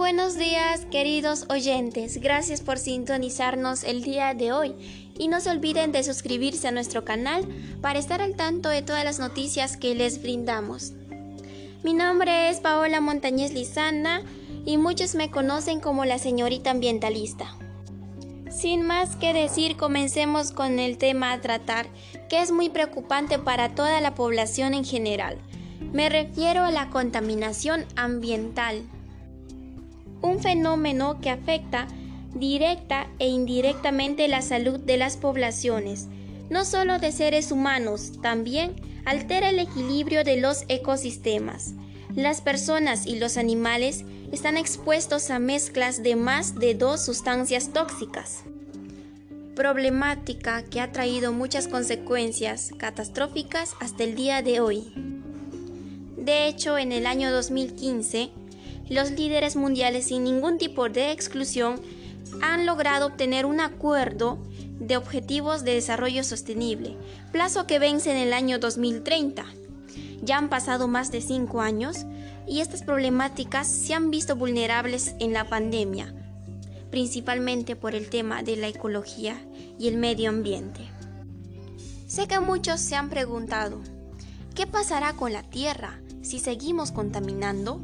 buenos días queridos oyentes, gracias por sintonizarnos el día de hoy y no se olviden de suscribirse a nuestro canal para estar al tanto de todas las noticias que les brindamos. Mi nombre es Paola Montañez Lizana y muchos me conocen como la señorita ambientalista. Sin más que decir, comencemos con el tema a tratar, que es muy preocupante para toda la población en general. Me refiero a la contaminación ambiental un fenómeno que afecta directa e indirectamente la salud de las poblaciones, no solo de seres humanos, también altera el equilibrio de los ecosistemas. Las personas y los animales están expuestos a mezclas de más de dos sustancias tóxicas. Problemática que ha traído muchas consecuencias catastróficas hasta el día de hoy. De hecho, en el año 2015, los líderes mundiales sin ningún tipo de exclusión han logrado obtener un acuerdo de objetivos de desarrollo sostenible, plazo que vence en el año 2030. Ya han pasado más de cinco años y estas problemáticas se han visto vulnerables en la pandemia, principalmente por el tema de la ecología y el medio ambiente. Sé que muchos se han preguntado, ¿qué pasará con la Tierra si seguimos contaminando?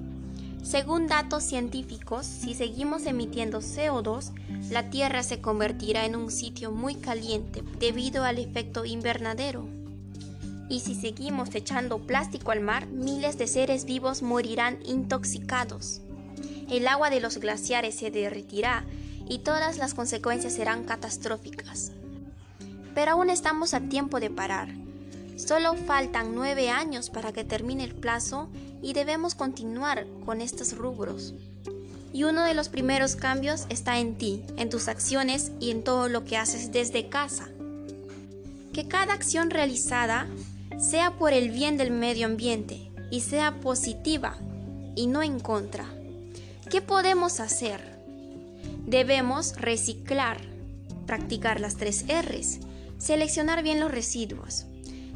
Según datos científicos, si seguimos emitiendo CO2, la Tierra se convertirá en un sitio muy caliente debido al efecto invernadero. Y si seguimos echando plástico al mar, miles de seres vivos morirán intoxicados. El agua de los glaciares se derretirá y todas las consecuencias serán catastróficas. Pero aún estamos a tiempo de parar. Solo faltan nueve años para que termine el plazo y debemos continuar con estos rubros. Y uno de los primeros cambios está en ti, en tus acciones y en todo lo que haces desde casa. Que cada acción realizada sea por el bien del medio ambiente y sea positiva y no en contra. ¿Qué podemos hacer? Debemos reciclar, practicar las tres R's, seleccionar bien los residuos,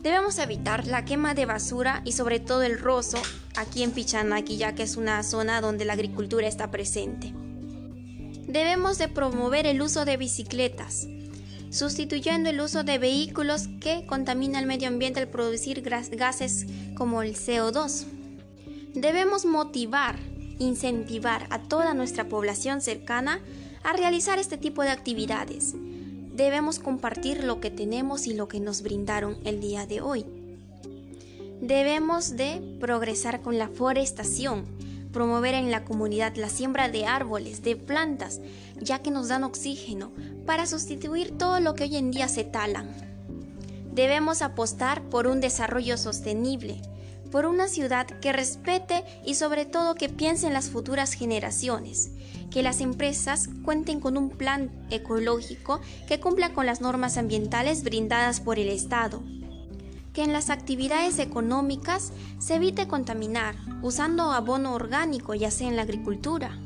Debemos evitar la quema de basura y sobre todo el rozo aquí en Pichanaki ya que es una zona donde la agricultura está presente. Debemos de promover el uso de bicicletas, sustituyendo el uso de vehículos que contaminan el medio ambiente al producir gases como el CO2. Debemos motivar, incentivar a toda nuestra población cercana a realizar este tipo de actividades debemos compartir lo que tenemos y lo que nos brindaron el día de hoy. Debemos de progresar con la forestación, promover en la comunidad la siembra de árboles, de plantas, ya que nos dan oxígeno, para sustituir todo lo que hoy en día se talan. Debemos apostar por un desarrollo sostenible, por una ciudad que respete y sobre todo que piense en las futuras generaciones, que las empresas cuenten con un plan ecológico que cumpla con las normas ambientales brindadas por el Estado, que en las actividades económicas se evite contaminar usando abono orgánico ya sea en la agricultura,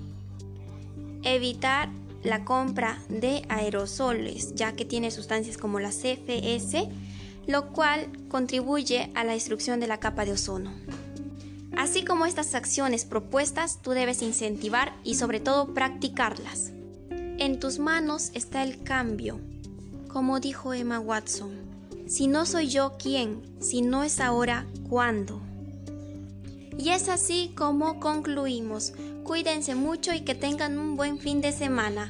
evitar la compra de aerosoles ya que tiene sustancias como la CFS lo cual contribuye a la destrucción de la capa de ozono. Así como estas acciones propuestas, tú debes incentivar y sobre todo practicarlas. En tus manos está el cambio, como dijo Emma Watson. Si no soy yo, ¿quién? Si no es ahora, ¿cuándo? Y es así como concluimos. Cuídense mucho y que tengan un buen fin de semana.